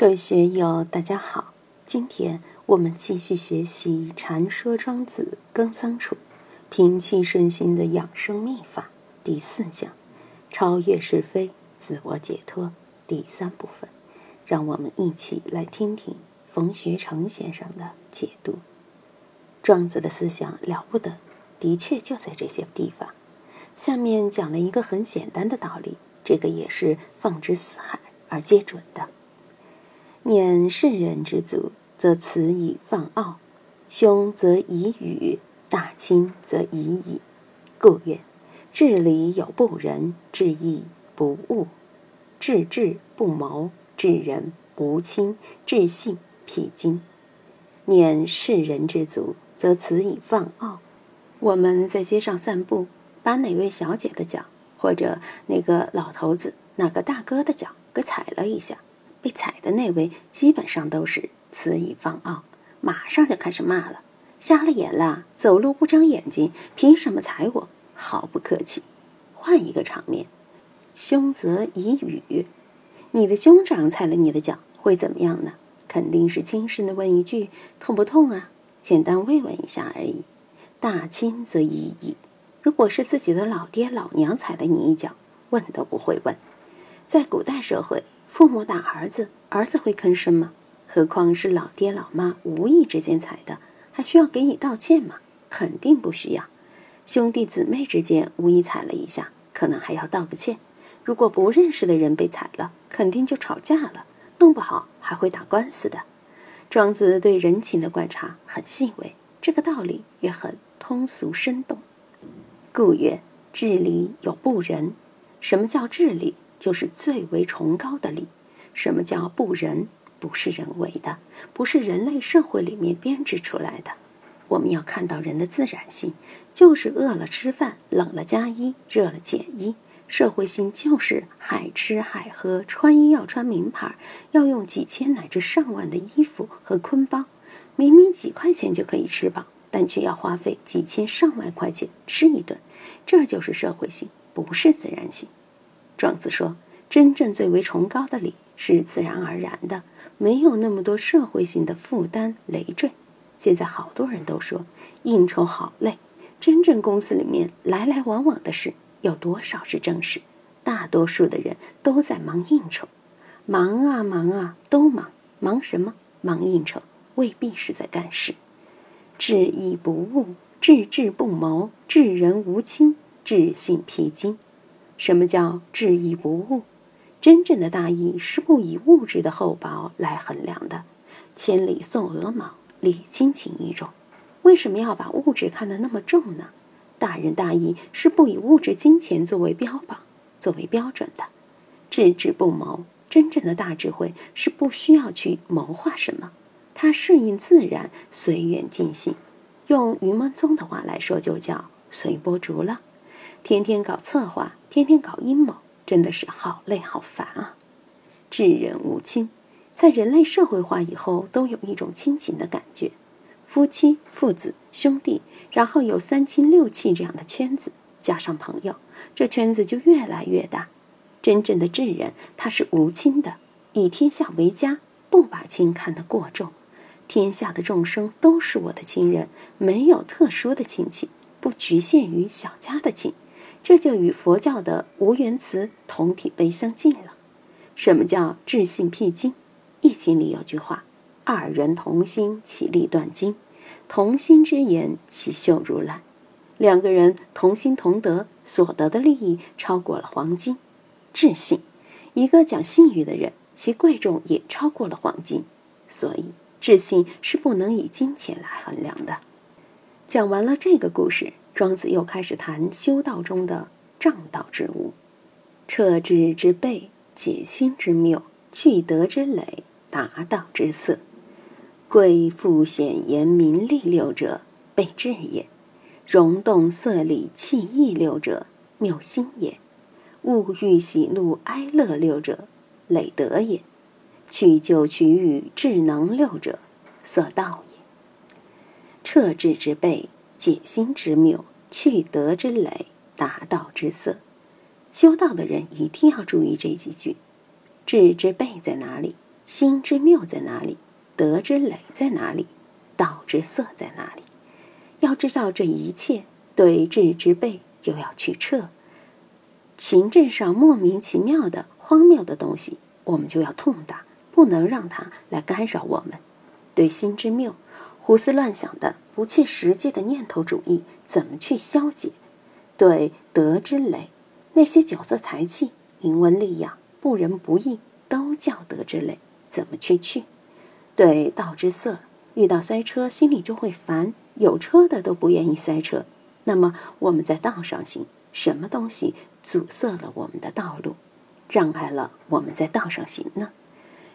各位学友，大家好！今天我们继续学习《禅说庄子耕桑处平气顺心的养生秘法》第四讲“超越是非，自我解脱”第三部分。让我们一起来听听冯学成先生的解读。庄子的思想了不得，的确就在这些地方。下面讲了一个很简单的道理，这个也是放之四海而皆准的。念世人之足，则此以放傲；凶则以语，大亲则以矣。故曰：治理有不仁，治义不务，治智不谋，治人无亲，治信辟精。念世人之足，则此以放傲。我们在街上散步，把哪位小姐的脚，或者那个老头子、哪个大哥的脚给踩了一下。被踩的那位基本上都是词意放傲，马上就开始骂了：“瞎了眼了，走路不长眼睛，凭什么踩我？”毫不客气。换一个场面，凶则以语，你的兄长踩了你的脚会怎么样呢？肯定是轻声的问一句：“痛不痛啊？”简单慰问一下而已。大亲则已矣，如果是自己的老爹老娘踩了你一脚，问都不会问。在古代社会。父母打儿子，儿子会吭声吗？何况是老爹老妈无意之间踩的，还需要给你道歉吗？肯定不需要。兄弟姊妹之间无意踩了一下，可能还要道个歉。如果不认识的人被踩了，肯定就吵架了，弄不好还会打官司的。庄子对人情的观察很细微，这个道理也很通俗生动。故曰：治理有不仁。什么叫治理？就是最为崇高的礼。什么叫不仁？不是人为的，不是人类社会里面编织出来的。我们要看到人的自然性，就是饿了吃饭，冷了加衣，热了减衣。社会性就是海吃海喝，穿衣要穿名牌，要用几千乃至上万的衣服和坤包。明明几块钱就可以吃饱，但却要花费几千上万块钱吃一顿。这就是社会性，不是自然性。庄子说：“真正最为崇高的礼是自然而然的，没有那么多社会性的负担累赘。现在好多人都说应酬好累，真正公司里面来来往往的事有多少是正事？大多数的人都在忙应酬，忙啊忙啊都忙，忙什么？忙应酬，未必是在干事。治义不务，治智不谋，治人无亲，治性披荆。”什么叫质义不误？真正的大义是不以物质的厚薄来衡量的。千里送鹅毛，礼轻情意重。为什么要把物质看得那么重呢？大仁大义是不以物质金钱作为标榜、作为标准的。智智不谋，真正的大智慧是不需要去谋划什么，它顺应自然，随缘尽兴。用云门宗的话来说，就叫随波逐浪。天天搞策划，天天搞阴谋，真的是好累好烦啊！至人无亲，在人类社会化以后，都有一种亲情的感觉，夫妻、父子、兄弟，然后有三亲六戚这样的圈子，加上朋友，这圈子就越来越大。真正的智人，他是无亲的，以天下为家，不把亲看得过重。天下的众生都是我的亲人，没有特殊的亲戚，不局限于小家的亲。这就与佛教的无缘词同体悲相近了。什么叫智信辟经？易经里有句话：“二人同心，其利断金；同心之言，其秀如兰。”两个人同心同德，所得的利益超过了黄金。智信，一个讲信誉的人，其贵重也超过了黄金。所以，智信是不能以金钱来衡量的。讲完了这个故事。庄子又开始谈修道中的正道之物，彻智之备，解心之妙，去德之累，达道之色。贵富显言名利六者，备智也；容动色理气意六者，谬心也；物欲喜怒哀乐六者，累德也；去就取予智能六者，色道也。彻智之备，解心之妙。去德之累，达道之色。修道的人一定要注意这几句。智之备在哪里？心之妙在哪里？德之累在哪里？道之色在哪里？要知道这一切，对智之备就要去撤。情志上莫名其妙的荒谬的东西，我们就要痛打，不能让它来干扰我们。对心之谬、胡思乱想的不切实际的念头主义，怎么去消解？对德之累，那些酒色财气、淫文利雅、不仁不义，都叫德之累，怎么去去？对道之色，遇到塞车心里就会烦，有车的都不愿意塞车。那么我们在道上行，什么东西？阻塞了我们的道路，障碍了我们在道上行呢。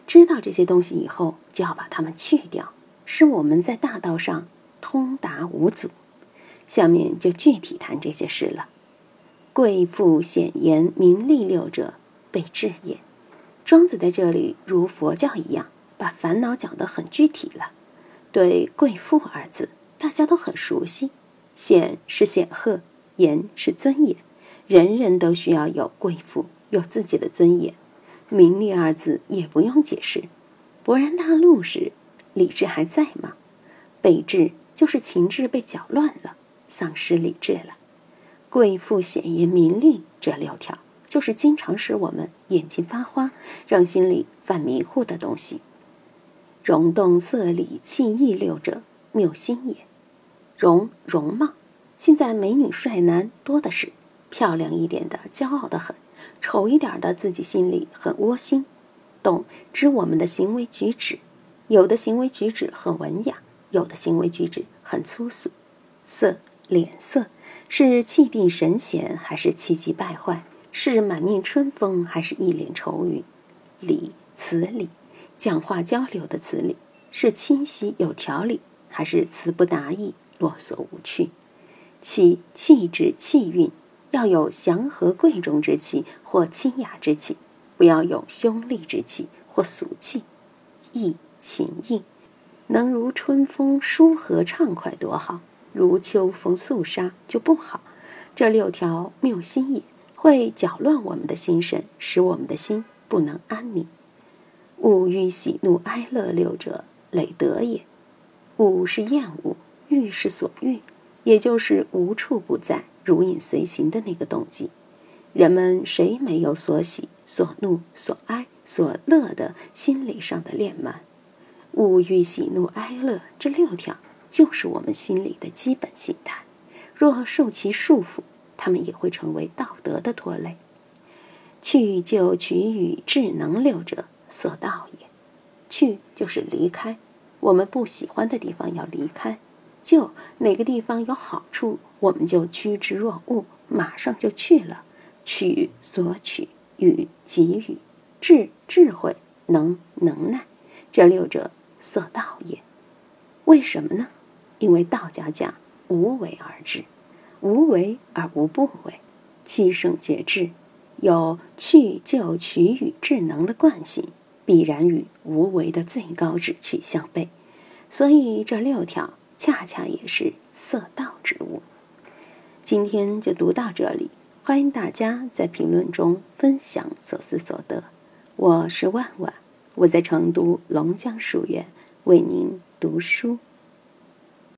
知道这些东西以后，就要把它们去掉，使我们在大道上通达无阻。下面就具体谈这些事了。贵妇显言名利六者，被治也。庄子在这里如佛教一样，把烦恼讲得很具体了。对“贵妇”二字，大家都很熟悉。显是显赫，言是尊严。人人都需要有贵妇，有自己的尊严。名利二字也不用解释。勃然大怒时，理智还在吗？被智就是情志被搅乱了，丧失理智了。贵妇显言明令这六条，就是经常使我们眼睛发花，让心里犯迷糊的东西。容动色理气意六者，谬心也。容容貌，现在美女帅男多的是。漂亮一点的，骄傲的很；丑一点的，自己心里很窝心。动知我们的行为举止，有的行为举止很文雅，有的行为举止很粗俗。色脸色是气定神闲，还是气急败坏？是满面春风，还是一脸愁云？理词理，讲话交流的词理是清晰有条理，还是词不达意、啰嗦无趣？气气质气韵。要有祥和贵重之气或清雅之气，不要有凶戾之气或俗气。意情意，能如春风舒和畅快多好，如秋风肃杀就不好。这六条谬心也，会搅乱我们的心神，使我们的心不能安宁。物欲喜怒哀乐六者，累德也。物是厌恶，欲是所欲，也就是无处不在。如影随形的那个动机，人们谁没有所喜、所怒、所哀、所乐的心理上的恋满？物欲、喜怒哀乐这六条，就是我们心里的基本心态。若受其束缚，他们也会成为道德的拖累。去就取与智能六者，色道也。去就是离开，我们不喜欢的地方要离开。就哪个地方有好处，我们就趋之若鹜，马上就去了。取索取，与给予，智智慧，能能耐，这六者色道也。为什么呢？因为道家讲无为而治，无为而无不为，七圣绝智，有去就取与智能的惯性，必然与无为的最高旨趣相悖。所以这六条。恰恰也是色道之物。今天就读到这里，欢迎大家在评论中分享所思所得。我是万万，我在成都龙江书院为您读书。